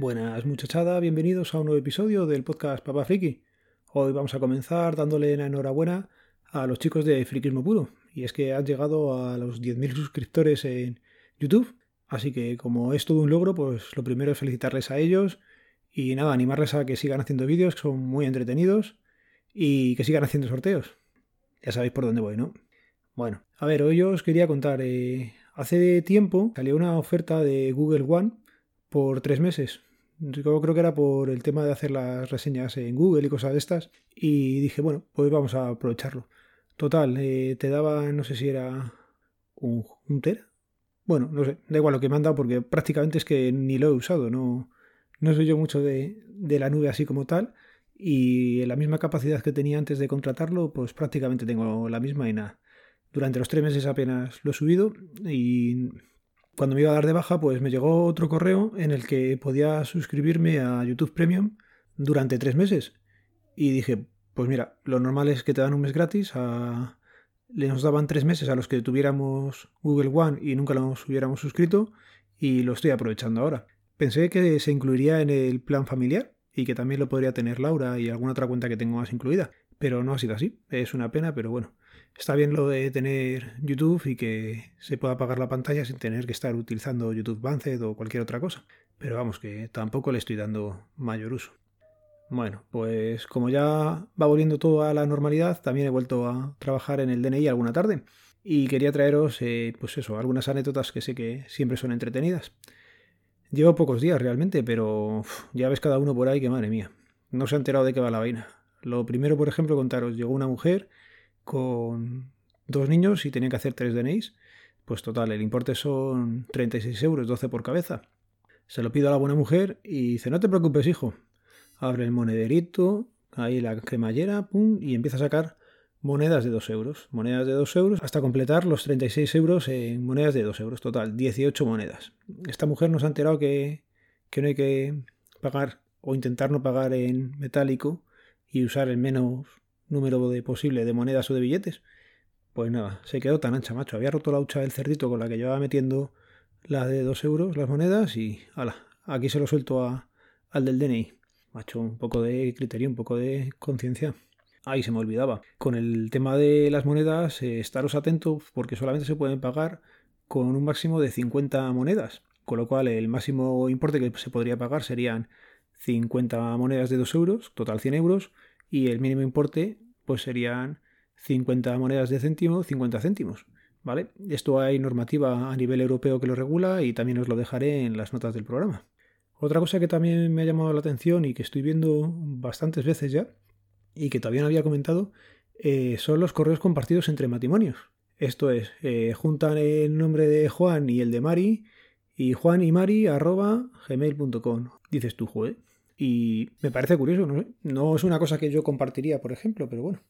Buenas muchachada, bienvenidos a un nuevo episodio del podcast Papá Friki. Hoy vamos a comenzar dándole la enhorabuena a los chicos de Frikismo Puro. Y es que han llegado a los 10.000 suscriptores en YouTube. Así que como es todo un logro, pues lo primero es felicitarles a ellos y nada, animarles a que sigan haciendo vídeos que son muy entretenidos y que sigan haciendo sorteos. Ya sabéis por dónde voy, ¿no? Bueno, a ver, hoy os quería contar. Eh, hace tiempo salió una oferta de Google One por tres meses. Creo que era por el tema de hacer las reseñas en Google y cosas de estas. Y dije, bueno, pues vamos a aprovecharlo. Total, eh, te daba, no sé si era un, un. Bueno, no sé, da igual lo que me han dado porque prácticamente es que ni lo he usado. No, no soy yo mucho de, de la nube así como tal. Y la misma capacidad que tenía antes de contratarlo, pues prácticamente tengo la misma y nada. Durante los tres meses apenas lo he subido y cuando me iba a dar de baja, pues me llegó otro correo en el que podía suscribirme a YouTube Premium durante tres meses. Y dije, pues mira, lo normal es que te dan un mes gratis. A... Le nos daban tres meses a los que tuviéramos Google One y nunca nos hubiéramos suscrito. Y lo estoy aprovechando ahora. Pensé que se incluiría en el plan familiar y que también lo podría tener Laura y alguna otra cuenta que tengo más incluida. Pero no ha sido así. Es una pena, pero bueno. Está bien lo de tener YouTube y que se pueda apagar la pantalla sin tener que estar utilizando YouTube Vanced o cualquier otra cosa. Pero vamos, que tampoco le estoy dando mayor uso. Bueno, pues como ya va volviendo todo a la normalidad, también he vuelto a trabajar en el DNI alguna tarde. Y quería traeros, eh, pues eso, algunas anécdotas que sé que siempre son entretenidas. Llevo pocos días realmente, pero ya ves cada uno por ahí que madre mía. No se ha enterado de qué va la vaina. Lo primero, por ejemplo, contaros, llegó una mujer con dos niños y tenía que hacer tres DNIs. Pues total, el importe son 36 euros, 12 por cabeza. Se lo pido a la buena mujer y dice, no te preocupes, hijo. Abre el monederito, ahí la cremallera, pum, y empieza a sacar monedas de 2 euros. Monedas de 2 euros hasta completar los 36 euros en monedas de 2 euros. Total, 18 monedas. Esta mujer nos ha enterado que, que no hay que pagar o intentar no pagar en metálico y usar el menos número de posible de monedas o de billetes. Pues nada, se quedó tan ancha, macho. Había roto la hucha del cerdito con la que llevaba metiendo la de 2 euros, las monedas, y ala, aquí se lo suelto a, al del DNI. Macho, un poco de criterio, un poco de conciencia. Ahí se me olvidaba. Con el tema de las monedas, eh, estaros atentos porque solamente se pueden pagar con un máximo de 50 monedas. Con lo cual, el máximo importe que se podría pagar serían 50 monedas de 2 euros, total 100 euros, y el mínimo importe pues serían 50 monedas de céntimo, 50 céntimos. ¿Vale? Esto hay normativa a nivel europeo que lo regula y también os lo dejaré en las notas del programa. Otra cosa que también me ha llamado la atención y que estoy viendo bastantes veces ya y que todavía no había comentado eh, son los correos compartidos entre matrimonios. Esto es, eh, juntan el nombre de Juan y el de Mari y Juan y Mari arroba gmail.com. Dices tú, joder, y me parece curioso, no No es una cosa que yo compartiría, por ejemplo, pero bueno.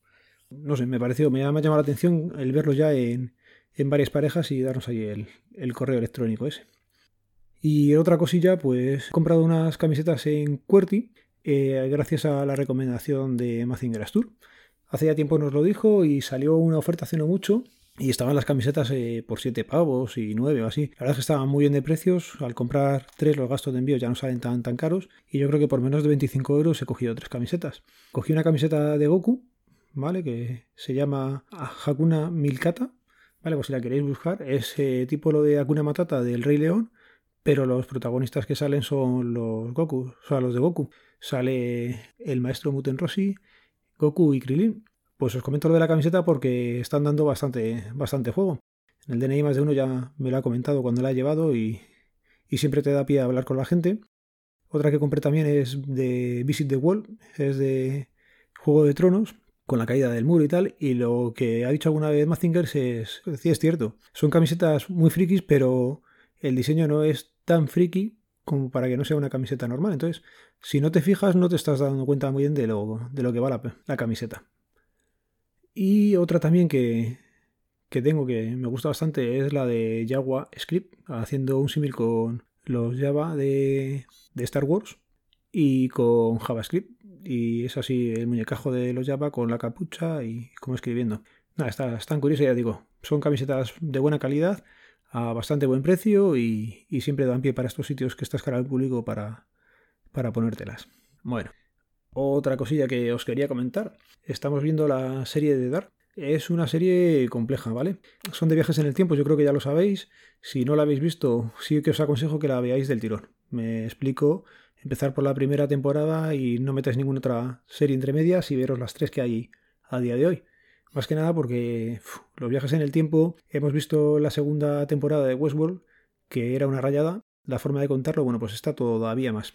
No sé, me pareció, me ha, llamado la atención el verlo ya en, en varias parejas y darnos ahí el, el, correo electrónico ese. Y otra cosilla, pues he comprado unas camisetas en QWERTY eh, gracias a la recomendación de Mazinger Astur. Hace ya tiempo nos lo dijo y salió una oferta hace no mucho y estaban las camisetas eh, por 7 pavos y 9 o así. La verdad es que estaban muy bien de precios. Al comprar 3 los gastos de envío ya no salen tan, tan caros. Y yo creo que por menos de 25 euros he cogido tres camisetas. Cogí una camiseta de Goku, ¿vale? Que se llama Hakuna Milkata. Vale, pues si la queréis buscar, es eh, tipo lo de Hakuna Matata del Rey León, pero los protagonistas que salen son los Goku, o sea, los de Goku. Sale el maestro Muten Rossi, Goku y Krilin. Pues os comento lo de la camiseta porque están dando bastante, bastante juego. En el DNI más de uno ya me lo ha comentado cuando la ha llevado y, y siempre te da pie a hablar con la gente. Otra que compré también es de Visit the Wall, es de Juego de Tronos, con la caída del muro y tal. Y lo que ha dicho alguna vez Mazinger es, sí, es cierto. Son camisetas muy frikis, pero el diseño no es tan friki como para que no sea una camiseta normal. Entonces, si no te fijas, no te estás dando cuenta muy bien de lo, de lo que va la, la camiseta. Y otra también que, que tengo que me gusta bastante es la de JavaScript, haciendo un símil con los Java de, de, Star Wars y con JavaScript. Y es así el muñecajo de los Java con la capucha y como escribiendo. Nada, está, están curiosas, ya digo. Son camisetas de buena calidad, a bastante buen precio y, y, siempre dan pie para estos sitios que estás cara al público para, para ponértelas. Bueno, otra cosilla que os quería comentar. Estamos viendo la serie de Dark. Es una serie compleja, ¿vale? Son de viajes en el tiempo, yo creo que ya lo sabéis. Si no la habéis visto, sí que os aconsejo que la veáis del tirón. Me explico, empezar por la primera temporada y no metáis ninguna otra serie entre medias y veros las tres que hay a día de hoy. Más que nada porque los viajes en el tiempo, hemos visto la segunda temporada de Westworld, que era una rayada. La forma de contarlo, bueno, pues está todavía más.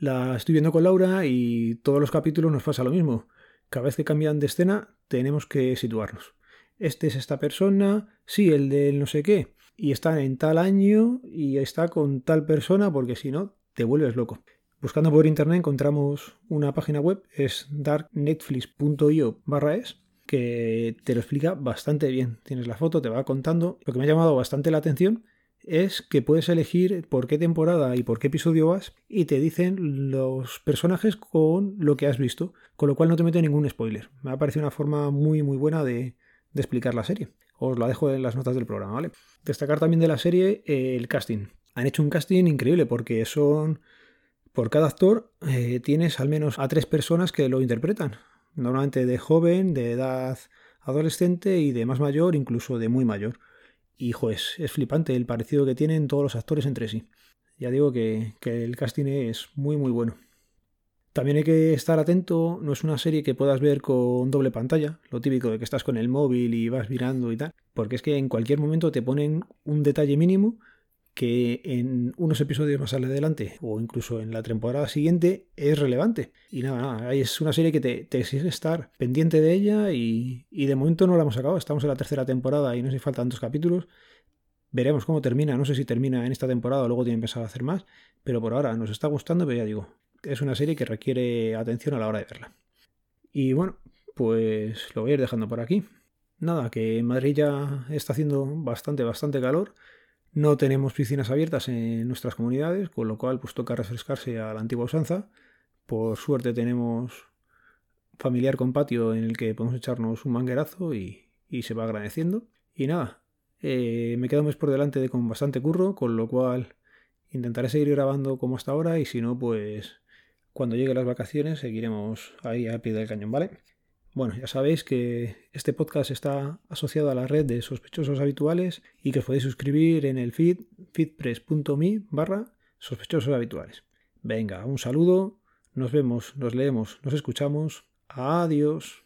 La estoy viendo con Laura y todos los capítulos nos pasa lo mismo. Cada vez que cambian de escena tenemos que situarnos. Este es esta persona, sí, el del no sé qué, y está en tal año y está con tal persona porque si no te vuelves loco. Buscando por internet encontramos una página web, es darknetflix.io barra es, que te lo explica bastante bien. Tienes la foto, te va contando. Lo que me ha llamado bastante la atención es que puedes elegir por qué temporada y por qué episodio vas y te dicen los personajes con lo que has visto, con lo cual no te mete ningún spoiler. Me ha parecido una forma muy muy buena de, explicar la serie. Os la dejo en las notas del programa, ¿vale? Destacar también de la serie el casting. Han hecho un casting increíble porque son... Por cada actor eh, tienes al menos a tres personas que lo interpretan normalmente de joven, de edad adolescente y de más mayor, incluso de muy mayor. Y es, es flipante el parecido que tienen todos los actores entre sí. Ya digo que, que el casting es muy muy bueno. También hay que estar atento, no es una serie que puedas ver con doble pantalla, lo típico de que estás con el móvil y vas mirando y tal, porque es que en cualquier momento te ponen un detalle mínimo que en unos episodios más adelante o incluso en la temporada siguiente es relevante. Y nada, nada, es una serie que te, te exige estar pendiente de ella y, de momento no la hemos acabado. Estamos en la tercera temporada y no sé si faltan dos capítulos. Veremos cómo termina. No sé si termina en esta temporada o luego tiene pensado hacer más. Pero por ahora nos está gustando, pero ya digo, es una serie que requiere atención a la hora de verla. Y bueno, pues lo voy a ir dejando por aquí. Nada, que en Madrid ya está haciendo bastante, bastante calor. No tenemos piscinas abiertas en nuestras comunidades, con lo cual pues toca refrescarse a la antigua usanza. Por suerte tenemos familiar con patio en el que podemos echarnos un manguerazo y, se va agradeciendo. Y nada, eh, me quedo un mes por delante de con bastante curro, con lo cual intentaré seguir grabando como hasta ahora y si no, pues cuando lleguen las vacaciones seguiremos ahí a pie del cañón, ¿vale? Bueno, ya sabéis que este podcast está asociado a la red de sospechosos habituales y que os podéis suscribir en el feed feedpress.me barra sospechosos habituales. Venga, un saludo, nos vemos, nos leemos, nos escuchamos. Adiós.